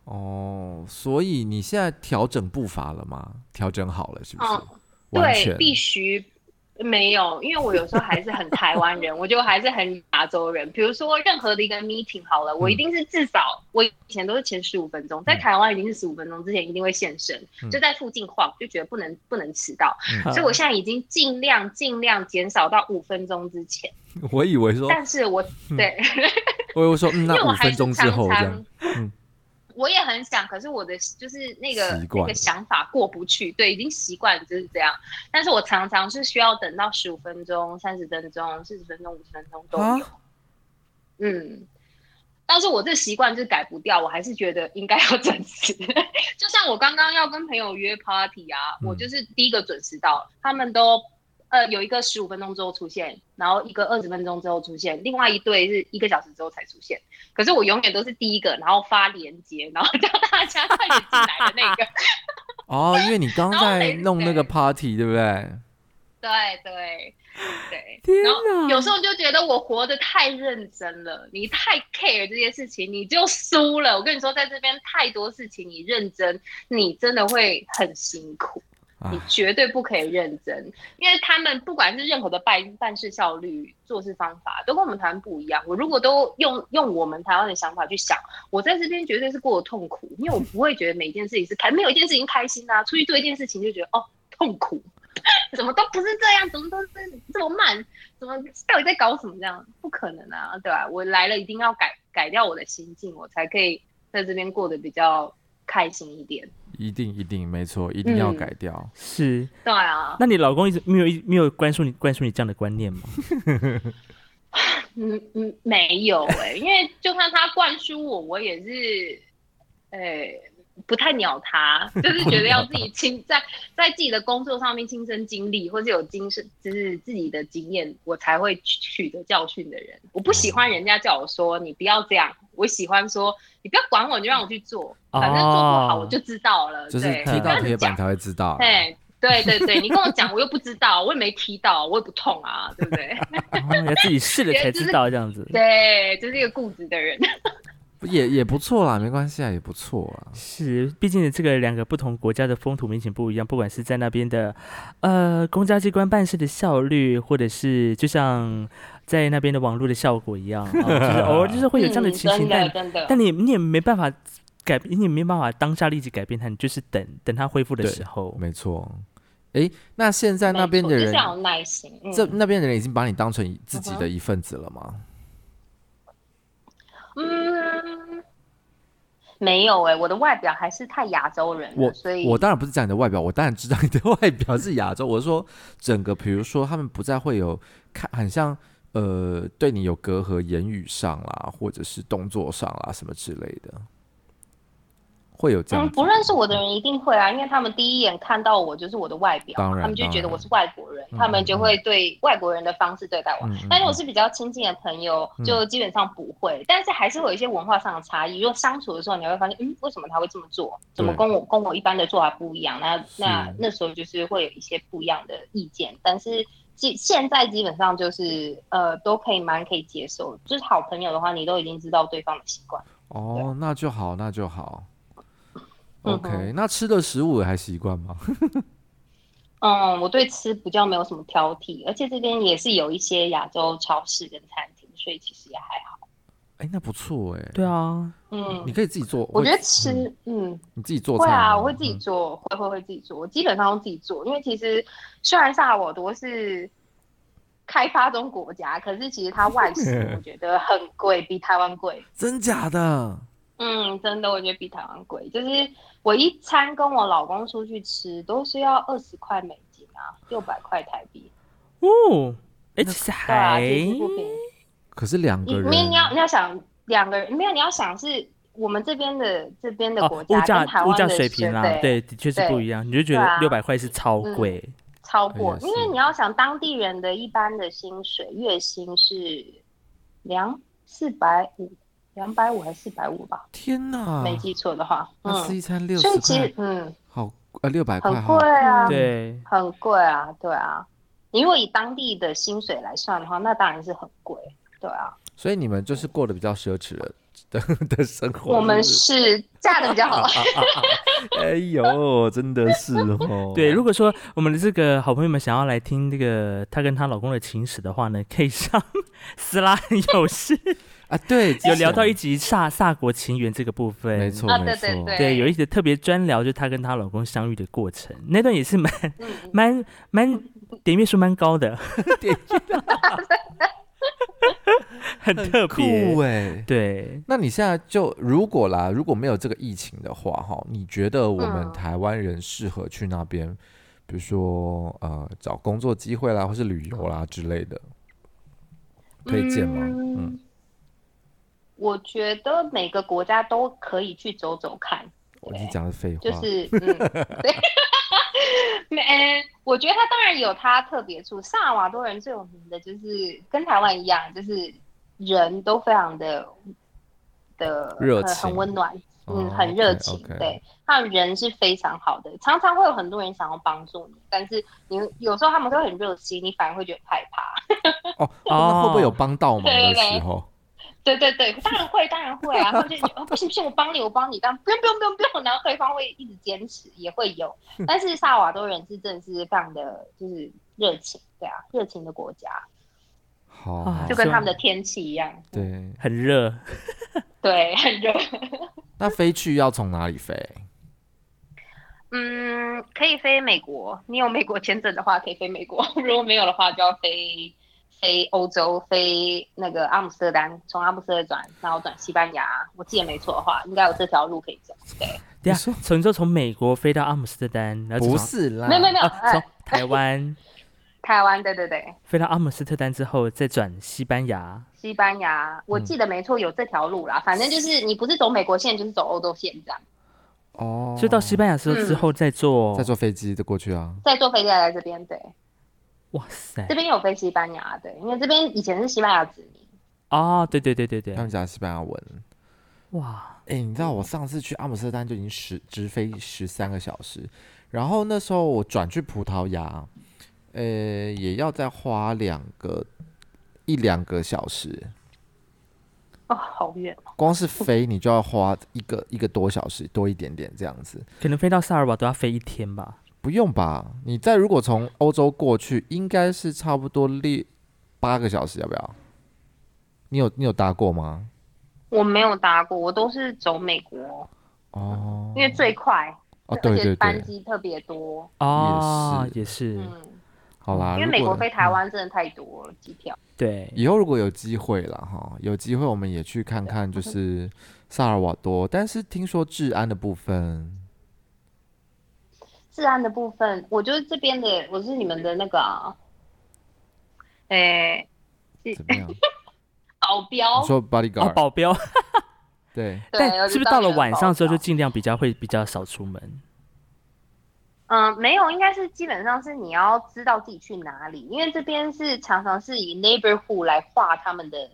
哦，所以你现在调整步伐了吗？调整好了是不是？嗯，对，必须。没有，因为我有时候还是很台湾人，我就还是很亚洲人。比如说任何的一个 meeting 好了，我一定是至少我以前都是前十五分钟，在台湾已经是十五分钟之前一定会现身，就在附近晃，就觉得不能不能迟到。所以我现在已经尽量尽量减少到五分钟之前。我以为说，但是我对，我以为说，嗯，那 五分钟之后这样。我也很想，可是我的就是那个那个想法过不去，对，已经习惯就是这样。但是我常常是需要等到十五分钟、三十分钟、四十分钟、五十分钟都有。啊嗯，但是我这习惯就是改不掉，我还是觉得应该要准时。就像我刚刚要跟朋友约 party 啊，嗯、我就是第一个准时到，他们都呃有一个十五分钟之后出现，然后一个二十分钟之后出现，另外一对是一个小时之后才出现。可是我永远都是第一个，然后发链接，然后叫大家快点进来的那个。哦，因为你刚在弄那个 party，对不对？对对对，然后有时候就觉得我活得太认真了，你太 care 这些事情，你就输了。我跟你说，在这边太多事情你认真，你真的会很辛苦。你绝对不可以认真，因为他们不管是任何的办办事效率、做事方法，都跟我们台湾不一样。我如果都用用我们台湾的想法去想，我在这边绝对是过得痛苦，因为我不会觉得每件事情是开，没有一件事情开心啊。出去做一件事情就觉得哦痛苦。怎么都不是这样，怎么都是这么慢，怎么到底在搞什么？这样不可能啊，对吧？我来了一定要改改掉我的心境，我才可以在这边过得比较开心一点。一定一定没错，一定要改掉。嗯、是，对啊。那你老公一直没有一没有灌输你灌输你这样的观念吗？嗯嗯，没有哎、欸，因为就算他灌输我，我也是，哎、欸。不太鸟他，就是觉得要自己亲在在自己的工作上面亲身经历，或是有精神，就是自己的经验，我才会取得教训的人。我不喜欢人家叫我说你不要这样，我喜欢说你不要管我，你就让我去做，反正做不好我就知道了。就是踢到铁板才会知道。对对对对，你跟我讲，我又不知道，我也没踢到，我也不痛啊，对不对？要自己试了才知道这样子。对，就是一个固执的人。也也不错啦，没关系啊，也不错啊。是，毕竟这个两个不同国家的风土民情不一样，不管是在那边的，呃，公家机关办事的效率，或者是就像在那边的网络的效果一样，哦、就是偶尔就是会有这样的情形，嗯、但但你你也没办法改，你也没办法当下立即改变它，你就是等等它恢复的时候。没错。哎，那现在那边的人，就是、耐心。嗯、这那边的人已经把你当成自己的一份子了吗？嗯，没有哎、欸，我的外表还是太亚洲人，我所以我当然不是讲你的外表，我当然知道你的 外表是亚洲。我是说整个，比如说他们不再会有看，很像呃，对你有隔阂，言语上啦，或者是动作上啦，什么之类的。会有这样，嗯，不认识我的人一定会啊，因为他们第一眼看到我就是我的外表，当然，他们就觉得我是外国人，他们就会对外国人的方式对待我。嗯、但是我是比较亲近的朋友，嗯、就基本上不会，嗯、但是还是会有一些文化上的差异。如果相处的时候，你会发现，嗯，为什么他会这么做？怎么跟我跟我一般的做法不一样？那那那时候就是会有一些不一样的意见。但是基现在基本上就是呃都可以蛮可以接受，就是好朋友的话，你都已经知道对方的习惯。哦，那就好，那就好。OK，、嗯、那吃的食物还习惯吗？嗯，我对吃比较没有什么挑剔，而且这边也是有一些亚洲超市跟餐厅，所以其实也还好。哎、欸，那不错哎、欸。对啊，嗯，你可以自己做。我觉得吃，嗯，嗯你自己做菜。会啊，我会自己做，会会会自己做。我基本上都自己做，因为其实虽然萨尔瓦多是开发中国家，可是其实它外食 我觉得很贵，比台湾贵。真假的？嗯，真的，我觉得比台湾贵。就是我一餐跟我老公出去吃，都是要二十块美金啊，六百块台币。哦，哎，其实还、啊、不便宜。可是两个人，没你要你要想两个人，没有你要想是我们这边的这边的国家、哦、物价物价水平啊，对，的确是不一样。你就觉得六百块是超贵、嗯，超过，因为你要想当地人的一般的薪水月薪是两四百五。两百五还是四百五吧？天哪，没记错的话，嗯吃一餐六十块，嗯，好，呃，六百块，很贵啊，对，很贵啊，对啊。你如果以当地的薪水来算的话，那当然是很贵，对啊。所以你们就是过得比较奢侈的的 的生活。我们是嫁的比较好。哎呦，真的是哦。对，如果说我们的这个好朋友们想要来听这个她跟她老公的情史的话呢，可以上斯拉很有事。啊，对，有聊到一集萨萨国情缘这个部分，没错，没错，对，有一集特别专聊，就是她跟她老公相遇的过程，那段也是蛮 蛮蛮点阅数蛮高的，点阅。很特别。对，那你现在就如果啦，如果没有这个疫情的话，哈，你觉得我们台湾人适合去那边，嗯、比如说呃找工作机会啦，或是旅游啦之类的，推荐吗？嗯，嗯我觉得每个国家都可以去走走看。我你讲的废话，就是嗯，对。没、欸，我觉得他当然有他特别处。萨尔瓦多人最有名的就是跟台湾一样，就是人都非常的的热情，很温暖，嗯，很热情。Oh, okay, okay. 对，他们人是非常好的，常常会有很多人想要帮助你，但是你有时候他们都很热心，你反而会觉得害怕。哦，那会不会有帮到忙的时候？对对对，当然会，当然会啊！他就哦，不行不行，我帮你，我帮你，但不用不用不用不用，然后对方会一直坚持，也会有。但是萨瓦多人是真的是非常的，就是热情，对啊，热情的国家。好，就跟他们的天气一样，对，很热，对，很热。那飞去要从哪里飞？嗯，可以飞美国，你有美国签证的话可以飞美国，如果没有的话就要飞。飞欧洲，飞那个阿姆斯特丹，从阿姆斯特丹转，然后转西班牙。我记得没错的话，应该有这条路可以走。对，对啊，从就从美国飞到阿姆斯特丹，然后不是啦，没有没有没有，从、啊、台湾，台湾对对对，飞到阿姆斯特丹之后再转西班牙。西班牙，我记得没错，有这条路啦。嗯、反正就是你不是走美国线，就是走欧洲线这样。哦，所以到西班牙之后之后再坐、嗯、再坐飞机就过去啊？再坐飞机来这边，对。哇塞，这边有飞西班牙，对，因为这边以前是西班牙殖民。哦，对对对对对，他们讲西班牙文。哇，哎、欸，你知道我上次去阿姆斯特丹就已经十直飞十三个小时，然后那时候我转去葡萄牙，呃，也要再花两个一两个小时。哦，好远哦！光是飞你就要花一个一个多小时多一点点这样子，可能飞到萨尔瓦都要飞一天吧。不用吧？你再如果从欧洲过去，应该是差不多六八个小时，要不要？你有你有搭过吗？我没有搭过，我都是走美国哦，因为最快哦，对对对，班机特别多哦，也是，嗯，好啦，因为美国飞台湾真的太多了，机票。对，以后如果有机会了哈，有机会我们也去看看，就是萨尔瓦多，但是听说治安的部分。治安的部分，我就是这边的，我是你们的那个、啊，哎、欸，怎么样？保镖？你说 bodyguard？哦，保镖。对。但是不是到了晚上之后就尽量比较会比较少出门？嗯，没有，应该是基本上是你要知道自己去哪里，因为这边是常常是以 neighborhood 来画他们的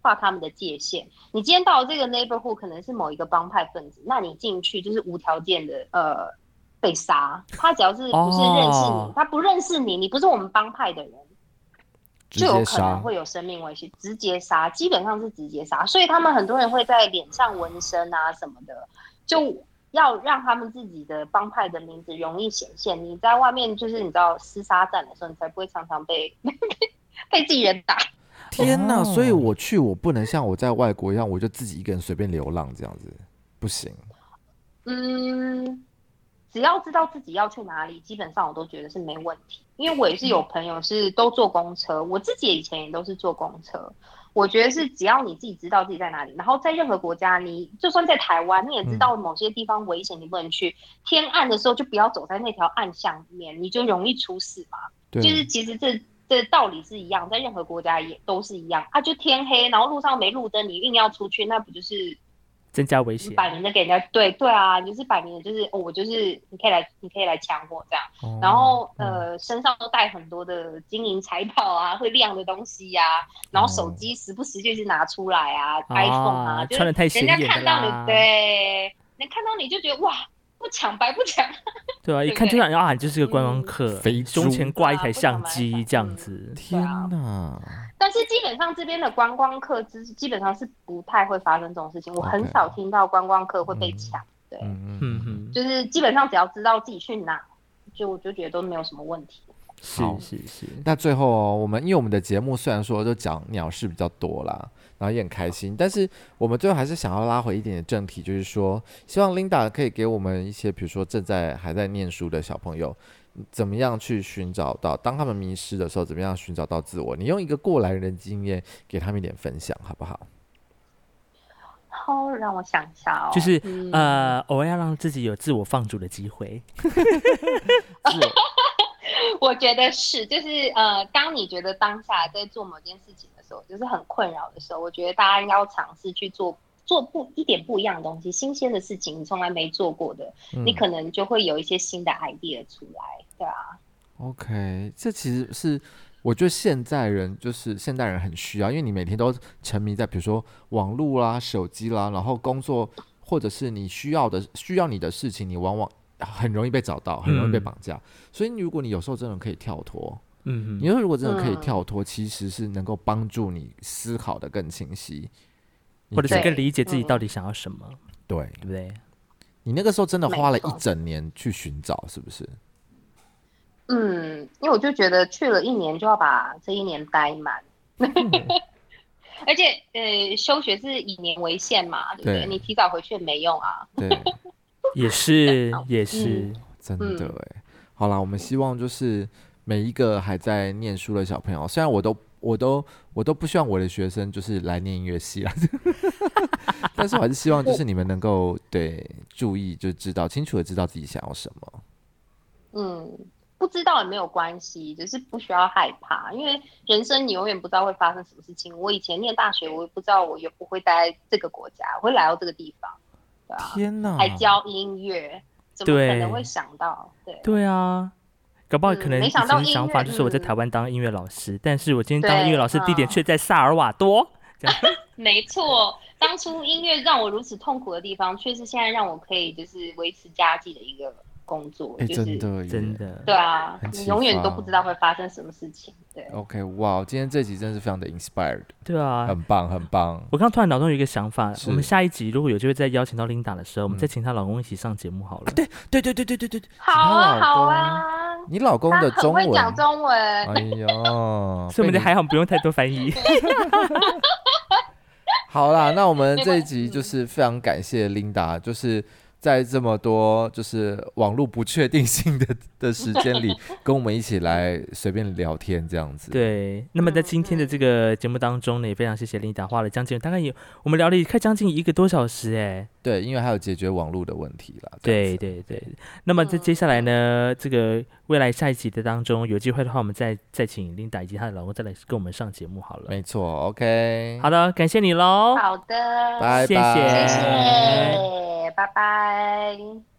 画他们的界限。你今天到了这个 neighborhood 可能是某一个帮派分子，那你进去就是无条件的呃。被杀，他只要是不是认识你，哦、他不认识你，你不是我们帮派的人，就有可能会有生命危险，直接杀，基本上是直接杀。所以他们很多人会在脸上纹身啊什么的，就要让他们自己的帮派的名字容易显现。你在外面就是你知道厮杀战的时候，你才不会常常被 被自己人打。天哪！所以我去，我不能像我在外国一样，我就自己一个人随便流浪这样子，不行。嗯。只要知道自己要去哪里，基本上我都觉得是没问题。因为我也是有朋友是都坐公车，我自己以前也都是坐公车。我觉得是只要你自己知道自己在哪里，然后在任何国家，你就算在台湾，你也知道某些地方危险，你不能去。嗯、天暗的时候就不要走在那条暗巷里面，你就容易出事嘛。就是其实这这道理是一样，在任何国家也都是一样啊。就天黑，然后路上没路灯，你硬要出去，那不就是？增加危险，摆明的给人家对对啊，你就是摆明的，就是、哦、我就是你可以来，你可以来抢我这样，哦、然后呃、嗯、身上都带很多的金银财宝啊，会亮的东西呀、啊，然后手机时不时就是拿出来啊、哦、，iPhone 啊，就穿的太显眼，人家看到你，对，能看到你就觉得哇，不抢白不抢，对啊，一看就想啊，你就是个观光客，嗯、胸前挂一台相机这样子，天哪！但是基本上这边的观光客，基基本上是不太会发生这种事情。我很少听到观光客会被抢，对，嗯嗯，就是基本上只要知道自己去哪，就我就觉得都没有什么问题。是是是。那最后哦，我们因为我们的节目虽然说就讲鸟事比较多啦，然后也很开心，但是我们最后还是想要拉回一点点正题，就是说，希望 Linda 可以给我们一些，比如说正在还在念书的小朋友，怎么样去寻找到，当他们迷失的时候，怎么样寻找到自我？你用一个过来人的经验给他们一点分享，好不好？好，让我想一下哦。就是、嗯、呃，偶尔要让自己有自我放逐的机会。我觉得是，就是呃，当你觉得当下在做某件事情的时候，就是很困扰的时候，我觉得大家应该要尝试去做做不一点不一样的东西，新鲜的事情，你从来没做过的，嗯、你可能就会有一些新的 idea 出来，对啊。OK，这其实是我觉得现在人就是现代人很需要，因为你每天都沉迷在比如说网络啦、手机啦，然后工作或者是你需要的需要你的事情，你往往。很容易被找到，很容易被绑架。嗯、所以，如果你有时候真的可以跳脱，嗯，你说如果真的可以跳脱，嗯、其实是能够帮助你思考的更清晰，或者是更理解自己到底想要什么，对，对不对？你那个时候真的花了一整年去寻找，是不是？嗯，因为我就觉得去了一年就要把这一年待满，嗯、而且呃，休学是以年为限嘛，对不对？对，你提早回去也没用啊，对。也是，也是，嗯、真的哎。好啦，我们希望就是每一个还在念书的小朋友，虽然我都，我都，我都不希望我的学生就是来念音乐系啦，但是我还是希望就是你们能够对注意，就知道清楚的知道自己想要什么。嗯，不知道也没有关系，只是不需要害怕，因为人生你永远不知道会发生什么事情。我以前念大学，我也不知道我也不会待在这个国家，我会来到这个地方。天哪！还教音乐，怎么可能会想到？对对啊，搞不好可能以前的想法就是我在台湾当音乐老师，但是我今天当音乐老师地点却在萨尔瓦多。没错，当初音乐让我如此痛苦的地方，却是现在让我可以就是维持家计的一个。工作就是真的，真的，对啊，你永远都不知道会发生什么事情。对，OK，哇，今天这集真的是非常的 inspired，对啊，很棒，很棒。我刚刚突然脑中有一个想法，我们下一集如果有机会再邀请到 Linda 的时候，我们再请她老公一起上节目好了。对，对，对，对，对，对，对，好啊，好啊。你老公的中文讲中文，哎呀，所以我们还好，不用太多翻译。好啦，那我们这一集就是非常感谢 Linda，就是。在这么多就是网络不确定性的 的时间里，跟我们一起来随便聊天这样子。对，那么在今天的这个节目当中呢，也非常谢谢 Linda，花了将近大概有我们聊了快将近一个多小时哎。对，因为还有解决网络的问题啦。对对对。那么在接下来呢，这个未来下一集的当中，有机会的话，我们再再请 Linda 以及她的老公再来跟我们上节目好了。没错，OK。好的，感谢你喽。好的，拜拜，谢谢。谢谢拜拜。Bye.